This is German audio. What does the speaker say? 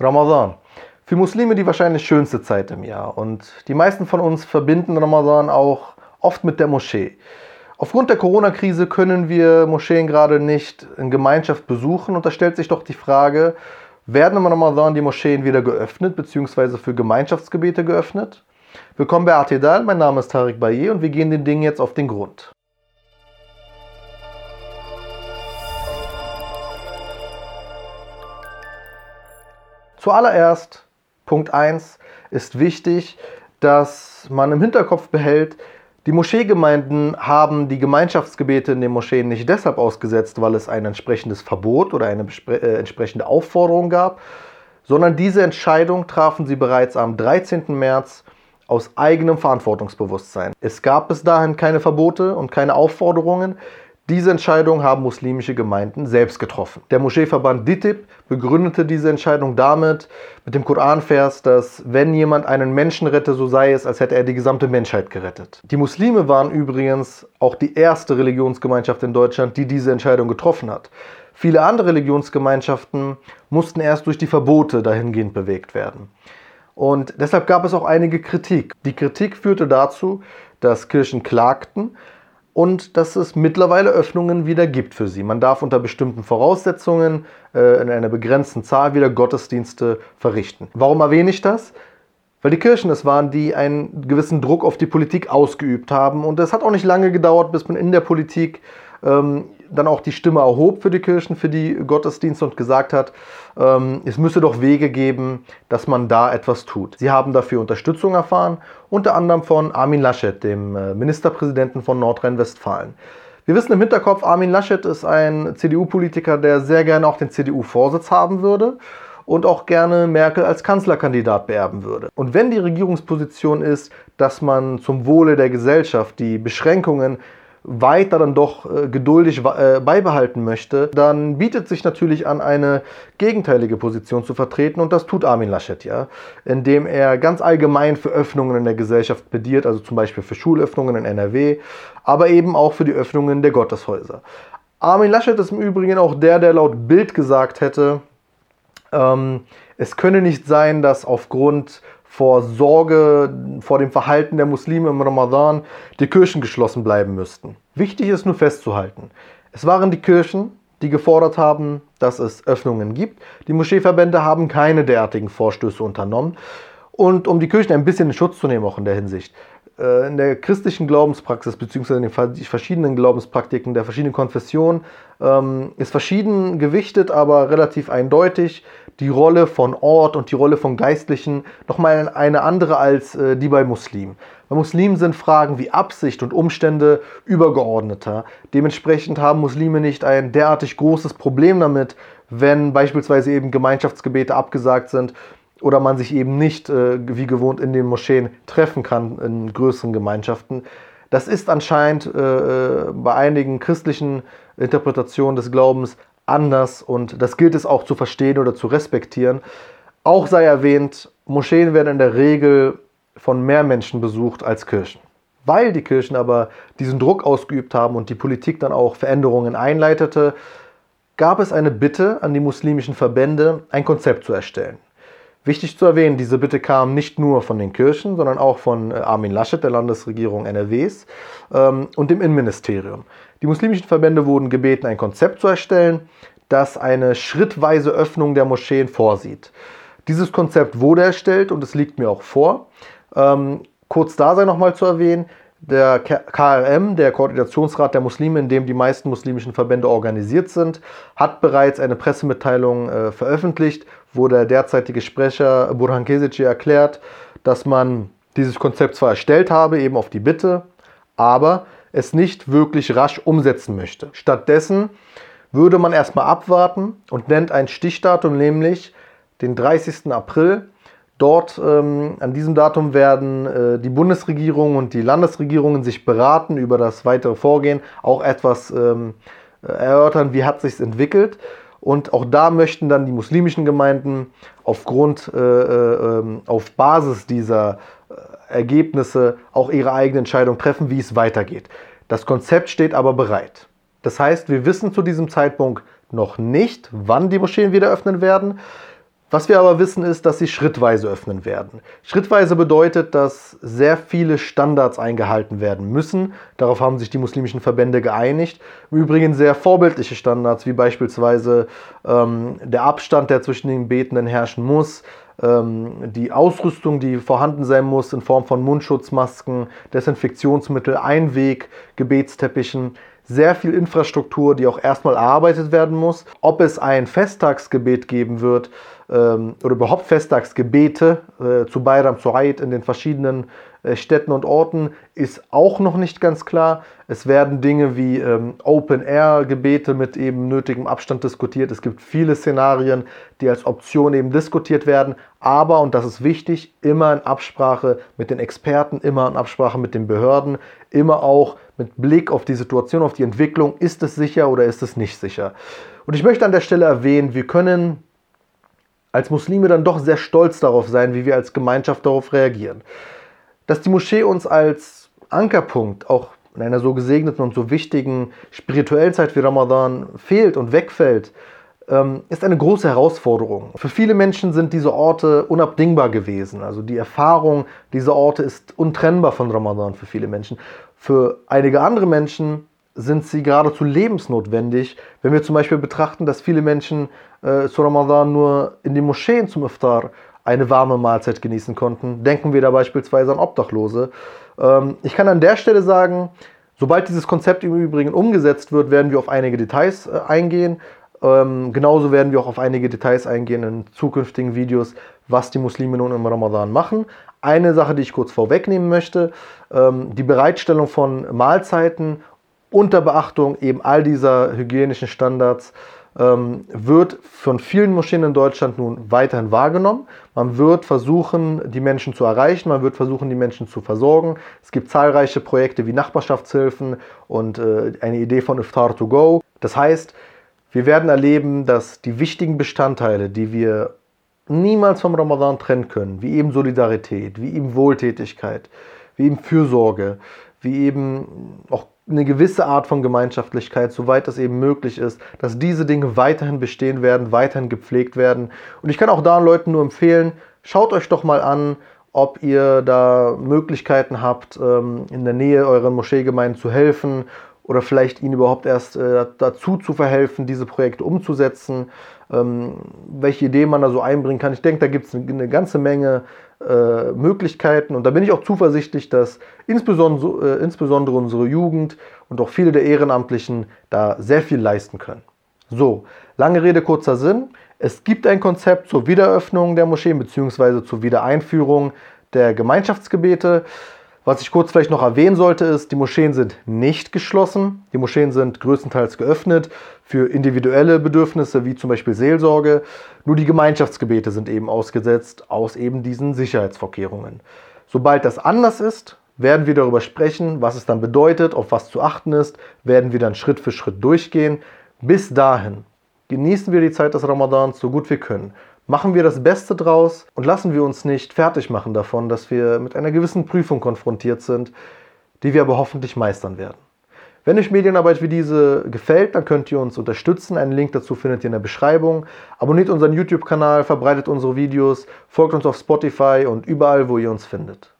Ramadan. Für Muslime die wahrscheinlich schönste Zeit im Jahr. Und die meisten von uns verbinden Ramadan auch oft mit der Moschee. Aufgrund der Corona-Krise können wir Moscheen gerade nicht in Gemeinschaft besuchen. Und da stellt sich doch die Frage, werden im Ramadan die Moscheen wieder geöffnet, beziehungsweise für Gemeinschaftsgebete geöffnet? Willkommen bei Atedal, mein Name ist Tarek Baye und wir gehen den Dingen jetzt auf den Grund. Zuallererst, Punkt 1, ist wichtig, dass man im Hinterkopf behält, die Moscheegemeinden haben die Gemeinschaftsgebete in den Moscheen nicht deshalb ausgesetzt, weil es ein entsprechendes Verbot oder eine äh, entsprechende Aufforderung gab, sondern diese Entscheidung trafen sie bereits am 13. März aus eigenem Verantwortungsbewusstsein. Es gab bis dahin keine Verbote und keine Aufforderungen. Diese Entscheidung haben muslimische Gemeinden selbst getroffen. Der Moscheeverband DITIB begründete diese Entscheidung damit mit dem Koranvers, dass wenn jemand einen Menschen rette, so sei es, als hätte er die gesamte Menschheit gerettet. Die Muslime waren übrigens auch die erste Religionsgemeinschaft in Deutschland, die diese Entscheidung getroffen hat. Viele andere Religionsgemeinschaften mussten erst durch die Verbote dahingehend bewegt werden. Und deshalb gab es auch einige Kritik. Die Kritik führte dazu, dass Kirchen klagten, und dass es mittlerweile Öffnungen wieder gibt für sie. Man darf unter bestimmten Voraussetzungen äh, in einer begrenzten Zahl wieder Gottesdienste verrichten. Warum erwähne ich das? Weil die Kirchen es waren, die einen gewissen Druck auf die Politik ausgeübt haben. Und es hat auch nicht lange gedauert, bis man in der Politik ähm, dann auch die Stimme erhob für die Kirchen, für die Gottesdienste und gesagt hat, ähm, es müsse doch Wege geben, dass man da etwas tut. Sie haben dafür Unterstützung erfahren, unter anderem von Armin Laschet, dem äh, Ministerpräsidenten von Nordrhein-Westfalen. Wir wissen im Hinterkopf, Armin Laschet ist ein CDU-Politiker, der sehr gerne auch den CDU-Vorsitz haben würde und auch gerne Merkel als Kanzlerkandidat beerben würde. Und wenn die Regierungsposition ist, dass man zum Wohle der Gesellschaft die Beschränkungen weiter dann doch äh, geduldig äh, beibehalten möchte, dann bietet sich natürlich an, eine gegenteilige Position zu vertreten und das tut Armin Laschet ja, indem er ganz allgemein für Öffnungen in der Gesellschaft plädiert, also zum Beispiel für Schulöffnungen in NRW, aber eben auch für die Öffnungen der Gotteshäuser. Armin Laschet ist im Übrigen auch der, der laut Bild gesagt hätte, ähm, es könne nicht sein, dass aufgrund vor Sorge vor dem Verhalten der Muslime im Ramadan die Kirchen geschlossen bleiben müssten. Wichtig ist nur festzuhalten, es waren die Kirchen, die gefordert haben, dass es Öffnungen gibt. Die Moscheeverbände haben keine derartigen Vorstöße unternommen. Und um die Kirchen ein bisschen in Schutz zu nehmen, auch in der Hinsicht, äh, in der christlichen Glaubenspraxis bzw. in den verschiedenen Glaubenspraktiken der verschiedenen Konfessionen ähm, ist verschieden gewichtet, aber relativ eindeutig die Rolle von Ort und die Rolle von Geistlichen nochmal eine andere als äh, die bei Muslimen. Bei Muslimen sind Fragen wie Absicht und Umstände übergeordneter. Dementsprechend haben Muslime nicht ein derartig großes Problem damit, wenn beispielsweise eben Gemeinschaftsgebete abgesagt sind oder man sich eben nicht äh, wie gewohnt in den Moscheen treffen kann in größeren Gemeinschaften. Das ist anscheinend äh, äh bei einigen christlichen Interpretationen des Glaubens anders und das gilt es auch zu verstehen oder zu respektieren. Auch sei erwähnt, Moscheen werden in der Regel von mehr Menschen besucht als Kirchen. Weil die Kirchen aber diesen Druck ausgeübt haben und die Politik dann auch Veränderungen einleitete, gab es eine Bitte an die muslimischen Verbände, ein Konzept zu erstellen. Wichtig zu erwähnen, diese Bitte kam nicht nur von den Kirchen, sondern auch von äh, Armin Laschet, der Landesregierung NRWs ähm, und dem Innenministerium. Die muslimischen Verbände wurden gebeten, ein Konzept zu erstellen, das eine schrittweise Öffnung der Moscheen vorsieht. Dieses Konzept wurde erstellt und es liegt mir auch vor. Ähm, kurz da sei nochmal zu erwähnen, der KRM, der Koordinationsrat der Muslime, in dem die meisten muslimischen Verbände organisiert sind, hat bereits eine Pressemitteilung äh, veröffentlicht, wo der derzeitige Sprecher Burhan Kesici erklärt, dass man dieses Konzept zwar erstellt habe, eben auf die Bitte, aber es nicht wirklich rasch umsetzen möchte. Stattdessen würde man erstmal abwarten und nennt ein Stichdatum, nämlich den 30. April. Dort ähm, an diesem Datum werden äh, die Bundesregierung und die Landesregierungen sich beraten über das weitere Vorgehen, auch etwas ähm, erörtern, wie hat sich entwickelt. Und auch da möchten dann die muslimischen Gemeinden aufgrund, äh, äh, ähm, auf Basis dieser äh, Ergebnisse auch ihre eigene Entscheidung treffen, wie es weitergeht. Das Konzept steht aber bereit. Das heißt, wir wissen zu diesem Zeitpunkt noch nicht, wann die Moscheen wieder öffnen werden. Was wir aber wissen ist, dass sie schrittweise öffnen werden. Schrittweise bedeutet, dass sehr viele Standards eingehalten werden müssen. Darauf haben sich die muslimischen Verbände geeinigt. Im Übrigen sehr vorbildliche Standards, wie beispielsweise ähm, der Abstand, der zwischen den Betenden herrschen muss, ähm, die Ausrüstung, die vorhanden sein muss in Form von Mundschutzmasken, Desinfektionsmittel, Einweg, Gebetsteppichen sehr viel Infrastruktur, die auch erstmal erarbeitet werden muss. Ob es ein Festtagsgebet geben wird ähm, oder überhaupt Festtagsgebete äh, zu Bayram, zu Eid in den verschiedenen äh, Städten und Orten, ist auch noch nicht ganz klar. Es werden Dinge wie ähm, Open-Air-Gebete mit eben nötigem Abstand diskutiert. Es gibt viele Szenarien, die als Option eben diskutiert werden. Aber, und das ist wichtig, immer in Absprache mit den Experten, immer in Absprache mit den Behörden, immer auch mit Blick auf die Situation, auf die Entwicklung, ist es sicher oder ist es nicht sicher. Und ich möchte an der Stelle erwähnen, wir können als Muslime dann doch sehr stolz darauf sein, wie wir als Gemeinschaft darauf reagieren. Dass die Moschee uns als Ankerpunkt auch in einer so gesegneten und so wichtigen spirituellen Zeit wie Ramadan fehlt und wegfällt, ähm, ist eine große Herausforderung. Für viele Menschen sind diese Orte unabdingbar gewesen. Also die Erfahrung dieser Orte ist untrennbar von Ramadan für viele Menschen. Für einige andere Menschen sind sie geradezu lebensnotwendig, wenn wir zum Beispiel betrachten, dass viele Menschen äh, zu Ramadan nur in den Moscheen zum Iftar eine warme Mahlzeit genießen konnten. Denken wir da beispielsweise an Obdachlose. Ähm, ich kann an der Stelle sagen, sobald dieses Konzept im Übrigen umgesetzt wird, werden wir auf einige Details äh, eingehen. Ähm, genauso werden wir auch auf einige Details eingehen in zukünftigen Videos, was die Muslime nun im Ramadan machen. Eine Sache, die ich kurz vorwegnehmen möchte, ähm, die Bereitstellung von Mahlzeiten unter Beachtung eben all dieser hygienischen Standards ähm, wird von vielen Moscheen in Deutschland nun weiterhin wahrgenommen. Man wird versuchen, die Menschen zu erreichen, man wird versuchen, die Menschen zu versorgen. Es gibt zahlreiche Projekte wie Nachbarschaftshilfen und äh, eine Idee von Iftar to Go. Das heißt, wir werden erleben, dass die wichtigen Bestandteile, die wir niemals vom Ramadan trennen können, wie eben Solidarität, wie eben Wohltätigkeit, wie eben Fürsorge, wie eben auch eine gewisse Art von Gemeinschaftlichkeit, soweit das eben möglich ist, dass diese Dinge weiterhin bestehen werden, weiterhin gepflegt werden. Und ich kann auch da Leuten nur empfehlen, schaut euch doch mal an, ob ihr da Möglichkeiten habt, ähm, in der Nähe euren Moscheegemeinden zu helfen oder vielleicht ihnen überhaupt erst äh, dazu zu verhelfen, diese Projekte umzusetzen, welche Ideen man da so einbringen kann. Ich denke, da gibt es eine, ganze Menge äh, Möglichkeiten und da bin ich auch zuversichtlich, dass insbesondere, äh, insbesondere unsere Jugend und auch viele der Ehrenamtlichen da sehr viel leisten können. So, lange Rede, kurzer Sinn. Es gibt ein Konzept zur Wiedereröffnung der Moscheen bzw. zur Wiedereinführung der Gemeinschaftsgebete. Was ich kurz vielleicht noch erwähnen sollte, ist, die Moscheen sind nicht geschlossen. Die Moscheen sind größtenteils geöffnet für individuelle Bedürfnisse wie zum Beispiel Seelsorge. Nur die Gemeinschaftsgebete sind eben ausgesetzt aus eben diesen Sicherheitsvorkehrungen. Sobald das anders ist, werden wir darüber sprechen, was es dann bedeutet, auf was zu achten ist, werden wir dann Schritt für Schritt durchgehen. Bis dahin genießen wir die Zeit des Ramadans so gut wir können. Machen wir das Beste draus und lassen wir uns nicht fertig machen davon, dass wir mit einer gewissen Prüfung konfrontiert sind, die wir aber hoffentlich meistern werden. Wenn euch Medienarbeit wie diese gefällt, dann könnt ihr uns unterstützen. Einen Link dazu findet ihr in der Beschreibung. Abonniert unseren YouTube-Kanal, verbreitet unsere Videos, folgt uns auf Spotify und überall, wo ihr uns findet.